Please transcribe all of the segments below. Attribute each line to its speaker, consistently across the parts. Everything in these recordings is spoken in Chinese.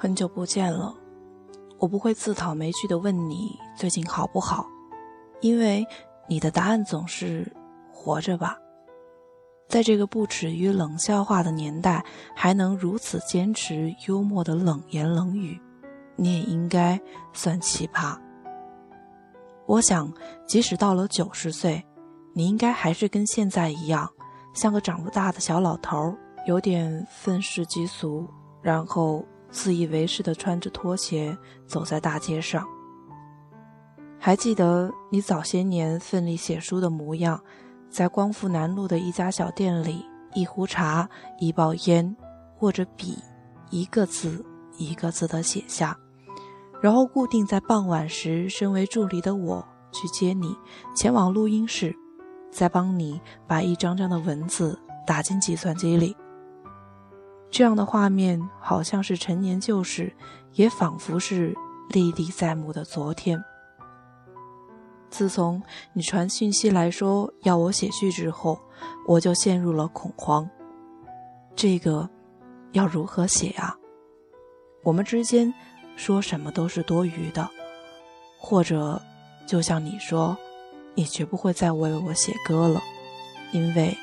Speaker 1: 很久不见了，我不会自讨没趣的问你最近好不好，因为你的答案总是活着吧。在这个不耻于冷笑话的年代，还能如此坚持幽默的冷言冷语，你也应该算奇葩。我想，即使到了九十岁，你应该还是跟现在一样，像个长不大的小老头，有点愤世嫉俗，然后。自以为是的穿着拖鞋走在大街上。还记得你早些年奋力写书的模样，在光复南路的一家小店里，一壶茶，一包烟，握着笔，一个字一个字的写下，然后固定在傍晚时，身为助理的我去接你，前往录音室，再帮你把一张张的文字打进计算机里。这样的画面好像是陈年旧事，也仿佛是历历在目的昨天。自从你传讯息来说要我写序之后，我就陷入了恐慌。这个要如何写啊？我们之间说什么都是多余的，或者就像你说，你绝不会再为我写歌了，因为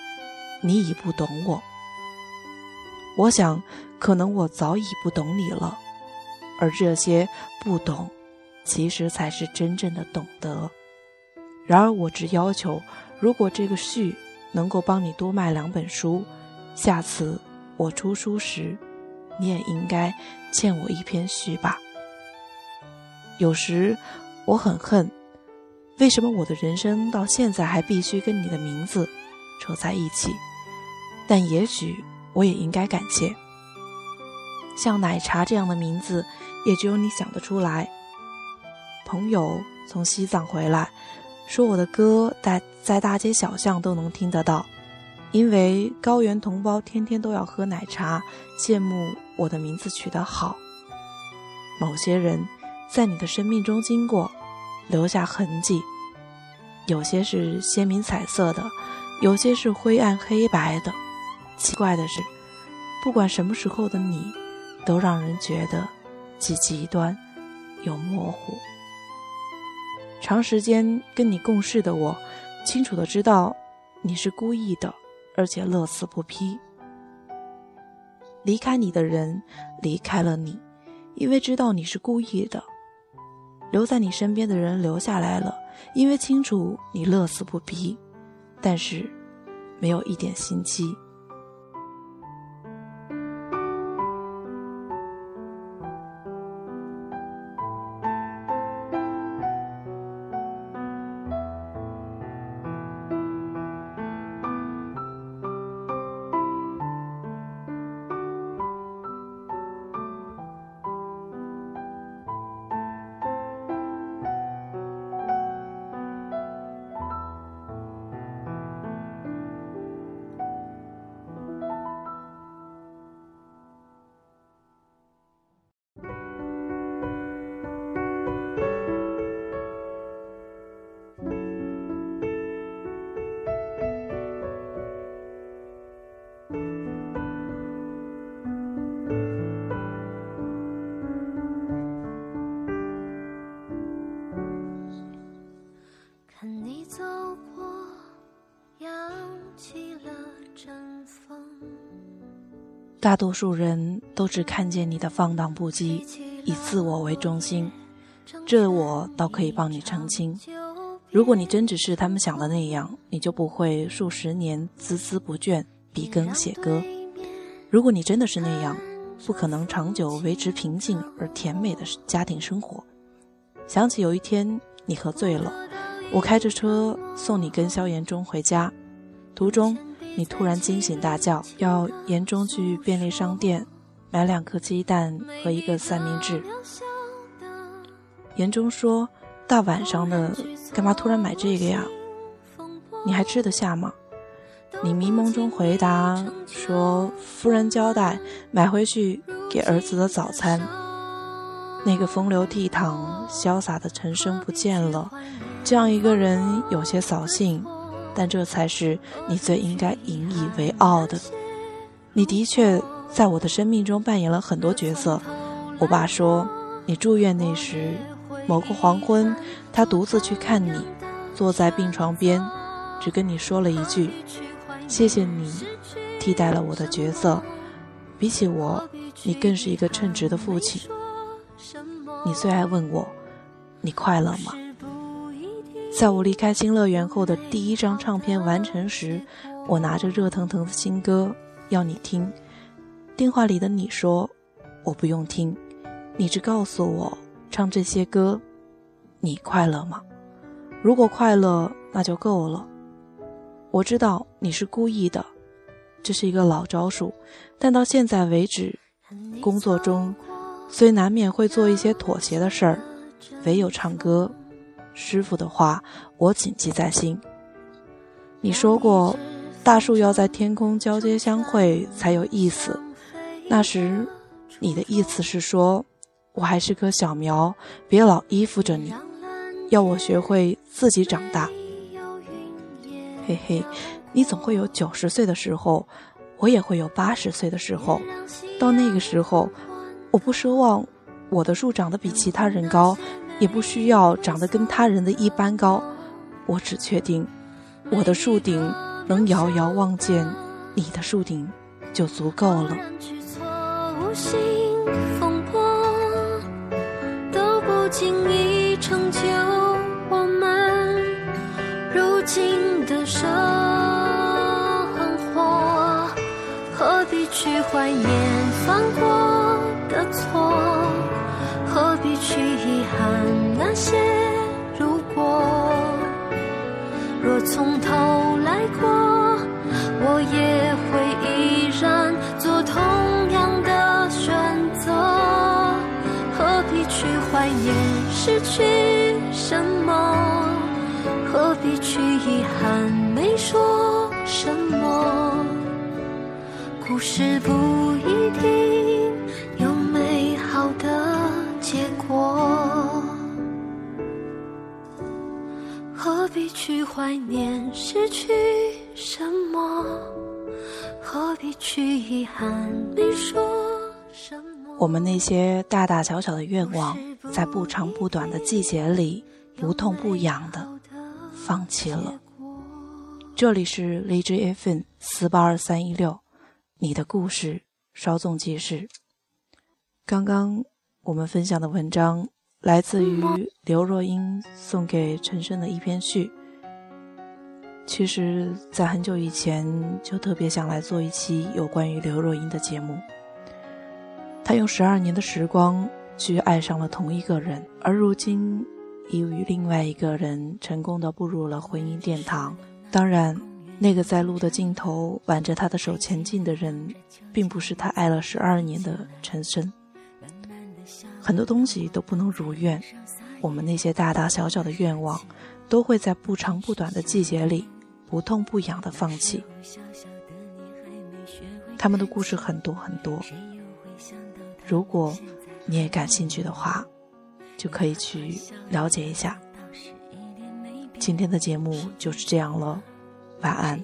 Speaker 1: 你已不懂我。我想，可能我早已不懂你了，而这些不懂，其实才是真正的懂得。然而，我只要求，如果这个序能够帮你多卖两本书，下次我出书时，你也应该欠我一篇序吧。有时我很恨，为什么我的人生到现在还必须跟你的名字扯在一起？但也许。我也应该感谢，像奶茶这样的名字，也只有你想得出来。朋友从西藏回来，说我的歌在在大街小巷都能听得到，因为高原同胞天天都要喝奶茶，羡慕我的名字取得好。某些人在你的生命中经过，留下痕迹，有些是鲜明彩色的，有些是灰暗黑白的。奇怪的是，不管什么时候的你，都让人觉得既极端又模糊。长时间跟你共事的我，清楚的知道你是故意的，而且乐此不疲。离开你的人离开了你，因为知道你是故意的；留在你身边的人留下来了，因为清楚你乐此不疲，但是没有一点心机。大多数人都只看见你的放荡不羁，以自我为中心，这我倒可以帮你澄清。如果你真只是他们想的那样，你就不会数十年孜孜不倦笔耕写歌。如果你真的是那样，不可能长久维持平静而甜美的家庭生活。想起有一天你喝醉了，我开着车送你跟萧炎中回家，途中。你突然惊醒大叫，要严中去便利商店买两颗鸡蛋和一个三明治。严中说：“大晚上的，干嘛突然买这个呀？你还吃得下吗？”你迷蒙中回答说：“夫人交代，买回去给儿子的早餐。”那个风流倜傥、潇洒的陈升不见了，这样一个人有些扫兴。但这才是你最应该引以为傲的。你的确在我的生命中扮演了很多角色，我爸说，你住院那时，某个黄昏，他独自去看你，坐在病床边，只跟你说了一句：“谢谢你，替代了我的角色。比起我，你更是一个称职的父亲。”你最爱问我：“你快乐吗？”在我离开新乐园后的第一张唱片完成时，我拿着热腾腾的新歌要你听。电话里的你说：“我不用听。”你只告诉我，唱这些歌，你快乐吗？如果快乐，那就够了。我知道你是故意的，这是一个老招数，但到现在为止，工作中虽难免会做一些妥协的事儿，唯有唱歌，师傅的话我谨记在心。你说过，大树要在天空交接相会才有意思，那时，你的意思是说。我还是棵小苗，别老依附着你，要我学会自己长大。嘿嘿，你总会有九十岁的时候，我也会有八十岁的时候。到那个时候，我不奢望我的树长得比其他人高，也不需要长得跟他人的一般高。我只确定，我的树顶能遥遥望见你的树顶，就足够了。都不经意成就我们如今的生活，何必去怀念放过去遗憾那些如果？若从头来过，我也会依然做同样的选择。何必去怀念？失去什么？何必去遗憾没说什么？故事不过。何必去怀念失去什么？何必去遗憾没说什么？我们那些大大小小的愿望。在不长不短的季节里，不痛不痒的放弃了。这里是荔枝 FM 四八二三一六，你的故事稍纵即逝。刚刚我们分享的文章来自于刘若英送给陈升的一篇序。其实，在很久以前就特别想来做一期有关于刘若英的节目。她用十二年的时光。去爱上了同一个人，而如今已与另外一个人成功的步入了婚姻殿堂。当然，那个在路的尽头挽着她的手前进的人，并不是她爱了十二年的陈升。很多东西都不能如愿，我们那些大大小小的愿望，都会在不长不短的季节里，不痛不痒的放弃。他们的故事很多很多，如果。你也感兴趣的话，就可以去了解一下。今天的节目就是这样了，晚安。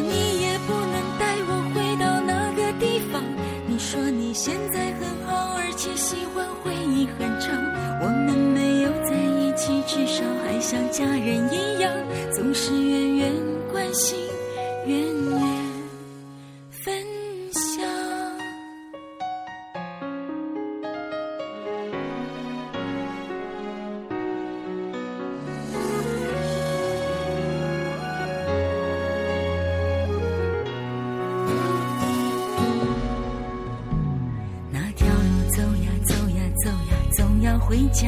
Speaker 1: 像家人一样。总是远远关心，远远分享。那条路走呀走呀走呀，总要回家。